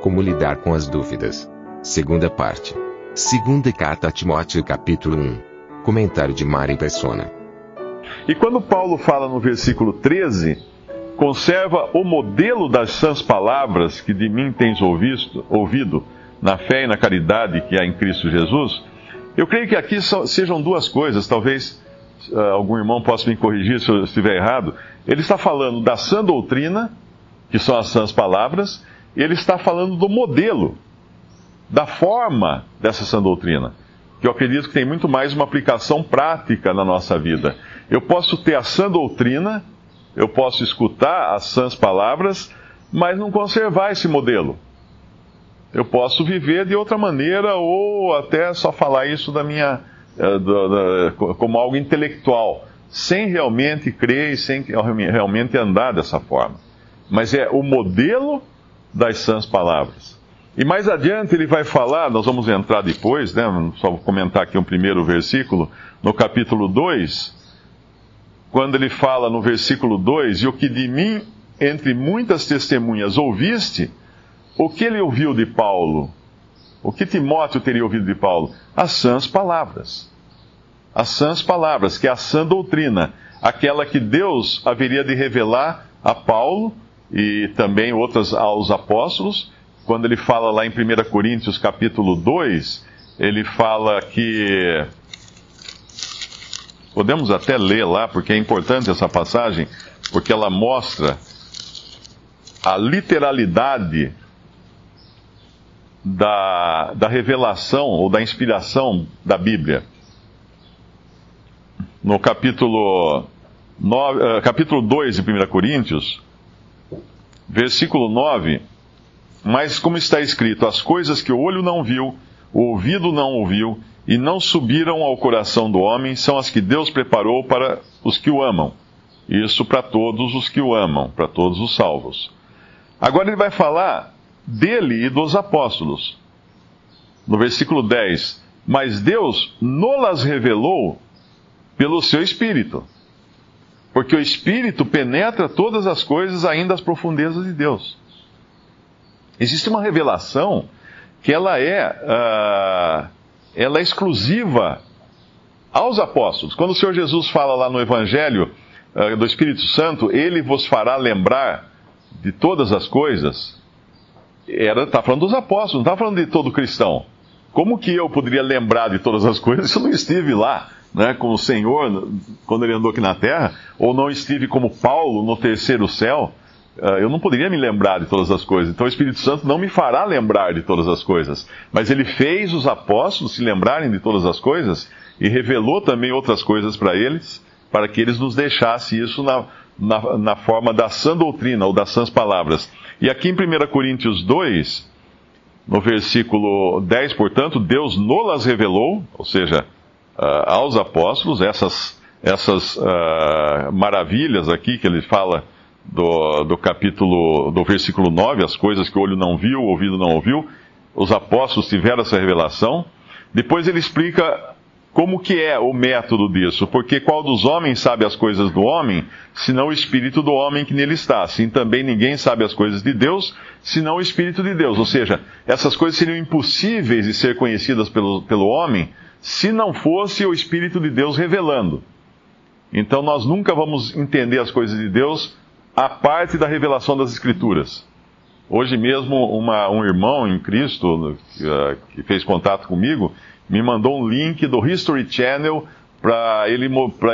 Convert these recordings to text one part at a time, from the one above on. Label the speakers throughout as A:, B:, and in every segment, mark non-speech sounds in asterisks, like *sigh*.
A: Como lidar com as dúvidas. Segunda parte. Segunda carta a Timóteo capítulo 1. Comentário de Mari Persona.
B: E quando Paulo fala no versículo 13, conserva o modelo das sãs palavras que de mim tens ouvido, ouvido na fé e na caridade que há em Cristo Jesus, eu creio que aqui sejam duas coisas, talvez uh, algum irmão possa me corrigir se eu estiver errado. Ele está falando da sã doutrina, que são as sãs palavras, ele está falando do modelo, da forma dessa sã doutrina, que eu acredito que tem muito mais uma aplicação prática na nossa vida. Eu posso ter a sã doutrina, eu posso escutar as sãs palavras, mas não conservar esse modelo. Eu posso viver de outra maneira ou até só falar isso da minha, eh, como algo intelectual, sem realmente crer e sem realmente andar dessa forma. Mas é o modelo das sãs palavras. E mais adiante ele vai falar, nós vamos entrar depois, né, só vou comentar aqui um primeiro versículo, no capítulo 2, quando ele fala no versículo 2: E o que de mim, entre muitas testemunhas, ouviste, o que ele ouviu de Paulo? O que Timóteo teria ouvido de Paulo? As sãs palavras. As sãs palavras, que é a sã doutrina, aquela que Deus haveria de revelar a Paulo e também outras aos apóstolos. Quando ele fala lá em 1 Coríntios capítulo 2, ele fala que Podemos até ler lá, porque é importante essa passagem, porque ela mostra a literalidade da, da revelação ou da inspiração da Bíblia. No capítulo, 9, uh, eh, capítulo 2 de 1 Coríntios, versículo 9, mas como está escrito, as coisas que o olho não viu, o ouvido não ouviu, e não subiram ao coração do homem são as que Deus preparou para os que o amam. Isso para todos os que o amam, para todos os salvos. Agora ele vai falar dele e dos apóstolos. No versículo 10: Mas Deus nolas revelou pelo seu Espírito. Porque o Espírito penetra todas as coisas, ainda as profundezas de Deus. Existe uma revelação que ela é. Uh, ela é exclusiva aos apóstolos. Quando o Senhor Jesus fala lá no Evangelho uh, do Espírito Santo, ele vos fará lembrar de todas as coisas. Está falando dos apóstolos, não está falando de todo cristão. Como que eu poderia lembrar de todas as coisas *laughs* se eu não estive lá? Né, com o Senhor quando ele andou aqui na terra, ou não estive como Paulo no terceiro céu, ah, eu não poderia me lembrar de todas as coisas. Então o Espírito Santo não me fará lembrar de todas as coisas. Mas ele fez os apóstolos se lembrarem de todas as coisas e revelou também outras coisas para eles, para que eles nos deixassem isso na, na, na, forma da sã doutrina ou das sãs palavras. E aqui em 1 Coríntios 2, no versículo 10, portanto, Deus nolas revelou, ou seja, aos apóstolos, essas, essas uh, maravilhas aqui que ele fala do, do capítulo, do versículo 9, as coisas que o olho não viu, o ouvido não ouviu, os apóstolos tiveram essa revelação. Depois ele explica como que é o método disso, porque qual dos homens sabe as coisas do homem, senão o espírito do homem que nele está. Assim também ninguém sabe as coisas de Deus, senão o espírito de Deus. Ou seja, essas coisas seriam impossíveis de ser conhecidas pelo, pelo homem se não fosse o espírito de Deus revelando. Então nós nunca vamos entender as coisas de Deus a parte da revelação das Escrituras. Hoje mesmo, uma, um irmão em Cristo uh, que fez contato comigo me mandou um link do History Channel para ele,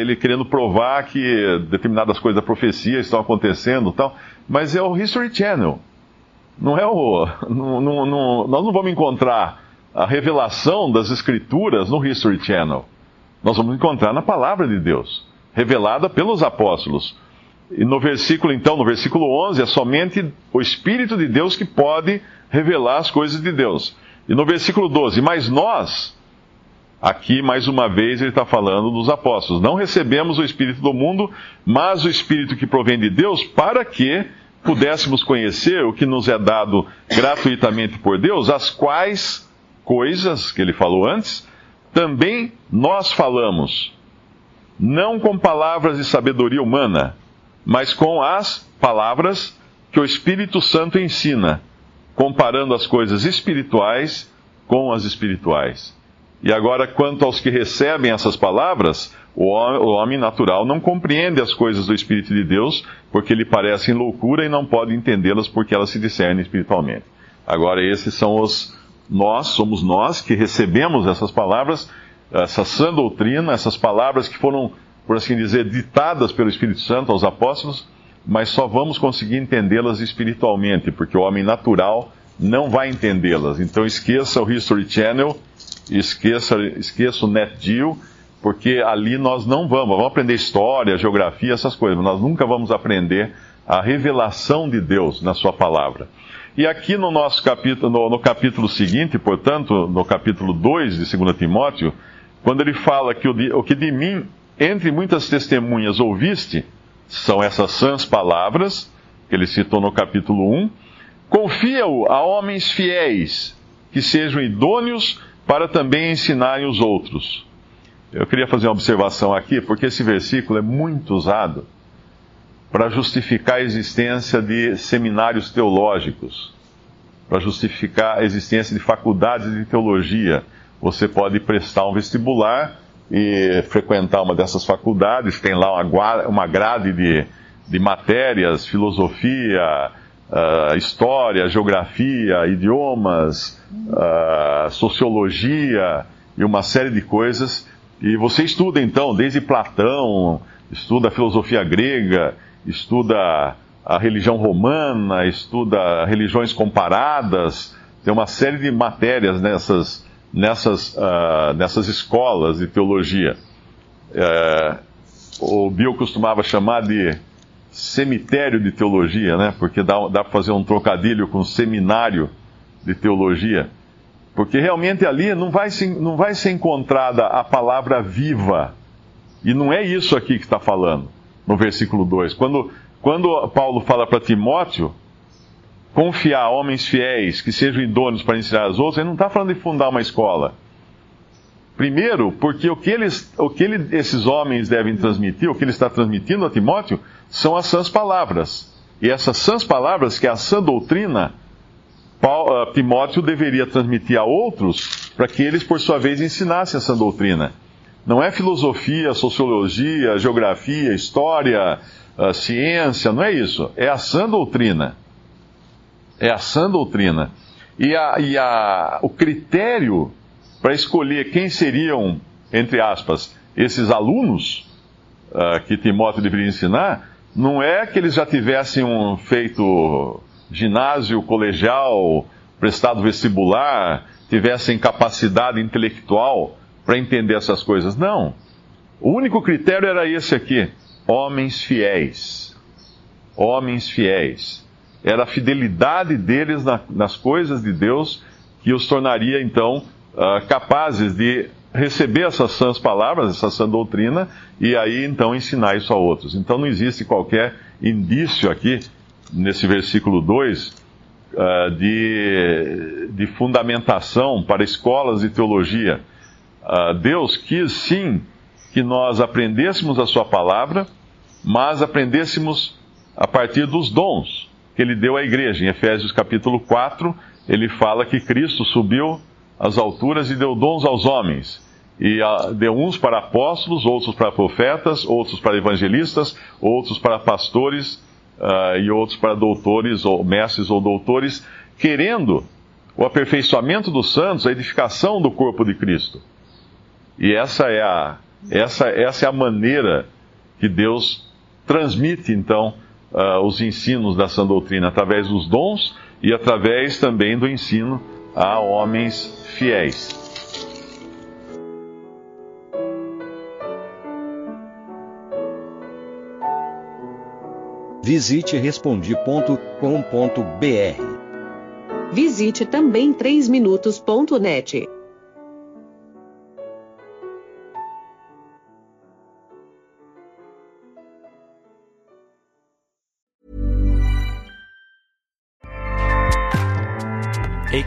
B: ele querendo provar que determinadas coisas da profecia estão acontecendo tal. Mas é o History Channel. Não é o. *laughs* Não, não, não, nós não vamos encontrar a revelação das Escrituras no History Channel. Nós vamos encontrar na palavra de Deus, revelada pelos apóstolos. E no versículo, então, no versículo 11, é somente o Espírito de Deus que pode revelar as coisas de Deus. E no versículo 12, mas nós, aqui mais uma vez ele está falando dos apóstolos, não recebemos o Espírito do mundo, mas o Espírito que provém de Deus, para que pudéssemos conhecer o que nos é dado gratuitamente por Deus, as quais coisas que ele falou antes, também nós falamos, não com palavras de sabedoria humana, mas com as palavras que o Espírito Santo ensina, comparando as coisas espirituais com as espirituais. E agora, quanto aos que recebem essas palavras, o homem natural não compreende as coisas do Espírito de Deus, porque lhe parecem loucura e não pode entendê-las porque elas se discernem espiritualmente. Agora, esses são os nós, somos nós que recebemos essas palavras, essa sã doutrina, essas palavras que foram, por assim dizer, ditadas pelo Espírito Santo aos apóstolos, mas só vamos conseguir entendê-las espiritualmente, porque o homem natural não vai entendê-las. Então esqueça o History Channel, esqueça, esqueça o NetGeo, porque ali nós não vamos, vamos aprender história, geografia, essas coisas, mas nós nunca vamos aprender a revelação de Deus na sua palavra. E aqui no nosso capítulo, no, no capítulo seguinte, portanto, no capítulo 2 de 2 Timóteo, quando ele fala que o, o que de mim, entre muitas testemunhas, ouviste, são essas sãs palavras, que ele citou no capítulo 1, confia-o a homens fiéis, que sejam idôneos para também ensinarem os outros. Eu queria fazer uma observação aqui, porque esse versículo é muito usado para justificar a existência de seminários teológicos, para justificar a existência de faculdades de teologia. Você pode prestar um vestibular e frequentar uma dessas faculdades, tem lá uma grade de, de matérias, filosofia, uh, história, geografia, idiomas, uh, sociologia e uma série de coisas. E você estuda então, desde Platão, estuda a filosofia grega, estuda a religião romana, estuda religiões comparadas, tem uma série de matérias nessas, nessas, uh, nessas escolas de teologia. Uh, o Bill costumava chamar de cemitério de teologia, né? Porque dá, dá para fazer um trocadilho com seminário de teologia. Porque realmente ali não vai, ser, não vai ser encontrada a palavra viva. E não é isso aqui que está falando no versículo 2. Quando, quando Paulo fala para Timóteo confiar homens fiéis que sejam idôneos para ensinar os outros, ele não está falando de fundar uma escola. Primeiro, porque o que, eles, o que ele, esses homens devem transmitir, o que ele está transmitindo a Timóteo, são as sãs palavras. E essas sãs palavras, que é a sã doutrina, uh, Timóteo deveria transmitir a outros para que eles, por sua vez, ensinassem essa doutrina. Não é filosofia, sociologia, geografia, história, uh, ciência, não é isso. É a sã doutrina. É a sã doutrina. E, a, e a, o critério para escolher quem seriam, entre aspas, esses alunos uh, que Timóteo deveria ensinar, não é que eles já tivessem um, feito ginásio, colegial, prestado vestibular, tivessem capacidade intelectual para entender essas coisas. Não. O único critério era esse aqui: homens fiéis. Homens fiéis. Era a fidelidade deles na, nas coisas de Deus que os tornaria, então, uh, capazes de receber essas sãs palavras, essa sã doutrina, e aí então ensinar isso a outros. Então não existe qualquer indício aqui, nesse versículo 2, uh, ah, de, de fundamentação para escolas de teologia uh, Deus quis sim que nós aprendêssemos a Sua palavra, mas aprendêssemos a partir dos dons que Ele deu à igreja. Em Efésios capítulo 4, ele fala que Cristo subiu às alturas e deu dons aos homens. E uh, deu uns para apóstolos, outros para profetas, outros para evangelistas, outros para pastores uh, e outros para doutores, ou mestres ou doutores, querendo o aperfeiçoamento dos santos, a edificação do corpo de Cristo. E essa é a, essa, essa é a maneira que Deus transmite, então, uh, os ensinos da sã doutrina, através dos dons e através também do ensino a homens fiéis.
C: Visite respondi.com.br.
D: Visite também 3minutos.net.